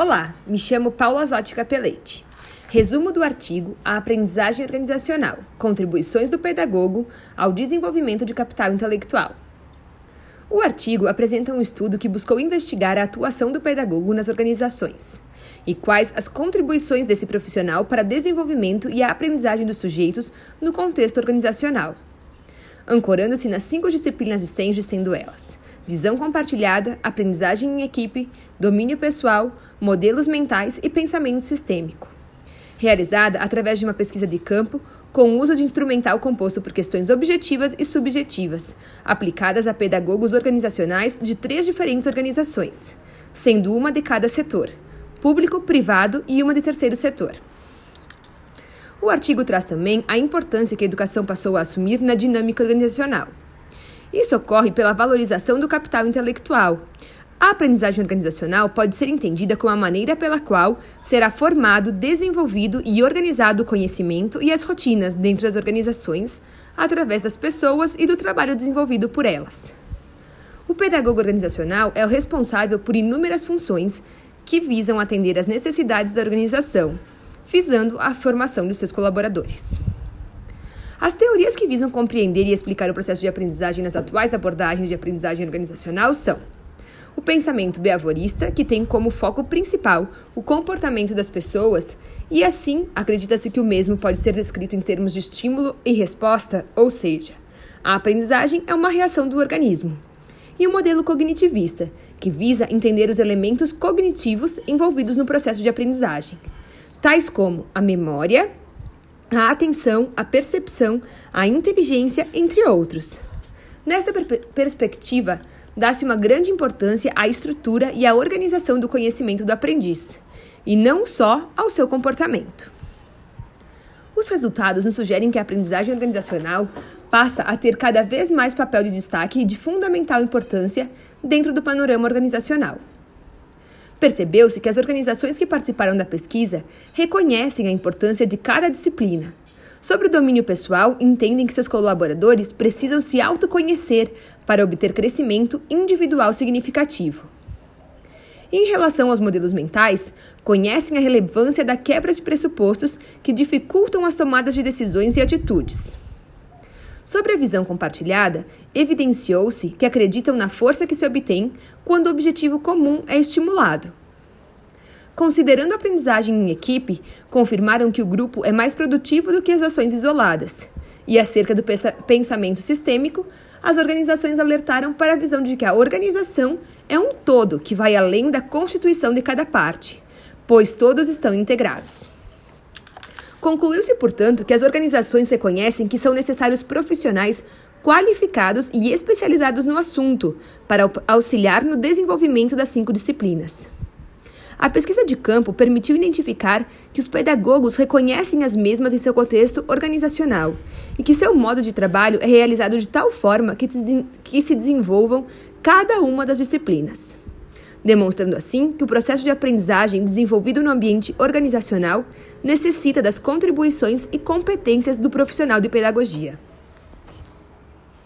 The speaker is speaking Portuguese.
Olá, me chamo Paula Zotti Capelete. Resumo do artigo A Aprendizagem Organizacional: Contribuições do Pedagogo ao Desenvolvimento de Capital Intelectual. O artigo apresenta um estudo que buscou investigar a atuação do pedagogo nas organizações e quais as contribuições desse profissional para desenvolvimento e a aprendizagem dos sujeitos no contexto organizacional, ancorando-se nas cinco disciplinas de Senge, sendo elas visão compartilhada, aprendizagem em equipe, domínio pessoal, modelos mentais e pensamento sistêmico. Realizada através de uma pesquisa de campo com uso de instrumental composto por questões objetivas e subjetivas, aplicadas a pedagogos organizacionais de três diferentes organizações, sendo uma de cada setor: público, privado e uma de terceiro setor. O artigo traz também a importância que a educação passou a assumir na dinâmica organizacional. Isso ocorre pela valorização do capital intelectual. A aprendizagem organizacional pode ser entendida como a maneira pela qual será formado, desenvolvido e organizado o conhecimento e as rotinas dentro das organizações, através das pessoas e do trabalho desenvolvido por elas. O pedagogo organizacional é o responsável por inúmeras funções que visam atender às necessidades da organização, visando a formação de seus colaboradores. As teorias que visam compreender e explicar o processo de aprendizagem nas atuais abordagens de aprendizagem organizacional são o pensamento beavorista, que tem como foco principal o comportamento das pessoas, e assim acredita-se que o mesmo pode ser descrito em termos de estímulo e resposta, ou seja, a aprendizagem é uma reação do organismo. E o modelo cognitivista, que visa entender os elementos cognitivos envolvidos no processo de aprendizagem, tais como a memória, a atenção, a percepção, a inteligência, entre outros. Nesta per perspectiva, dá-se uma grande importância à estrutura e à organização do conhecimento do aprendiz, e não só ao seu comportamento. Os resultados nos sugerem que a aprendizagem organizacional passa a ter cada vez mais papel de destaque e de fundamental importância dentro do panorama organizacional. Percebeu-se que as organizações que participaram da pesquisa reconhecem a importância de cada disciplina. Sobre o domínio pessoal, entendem que seus colaboradores precisam se autoconhecer para obter crescimento individual significativo. Em relação aos modelos mentais, conhecem a relevância da quebra de pressupostos que dificultam as tomadas de decisões e atitudes. Sobre a visão compartilhada, evidenciou-se que acreditam na força que se obtém quando o objetivo comum é estimulado. Considerando a aprendizagem em equipe, confirmaram que o grupo é mais produtivo do que as ações isoladas. E acerca do pensamento sistêmico, as organizações alertaram para a visão de que a organização é um todo que vai além da constituição de cada parte, pois todos estão integrados. Concluiu-se, portanto, que as organizações reconhecem que são necessários profissionais qualificados e especializados no assunto para auxiliar no desenvolvimento das cinco disciplinas. A pesquisa de campo permitiu identificar que os pedagogos reconhecem as mesmas em seu contexto organizacional e que seu modo de trabalho é realizado de tal forma que, se desenvolvam cada uma das disciplinas demonstrando assim que o processo de aprendizagem desenvolvido no ambiente organizacional necessita das contribuições e competências do profissional de pedagogia.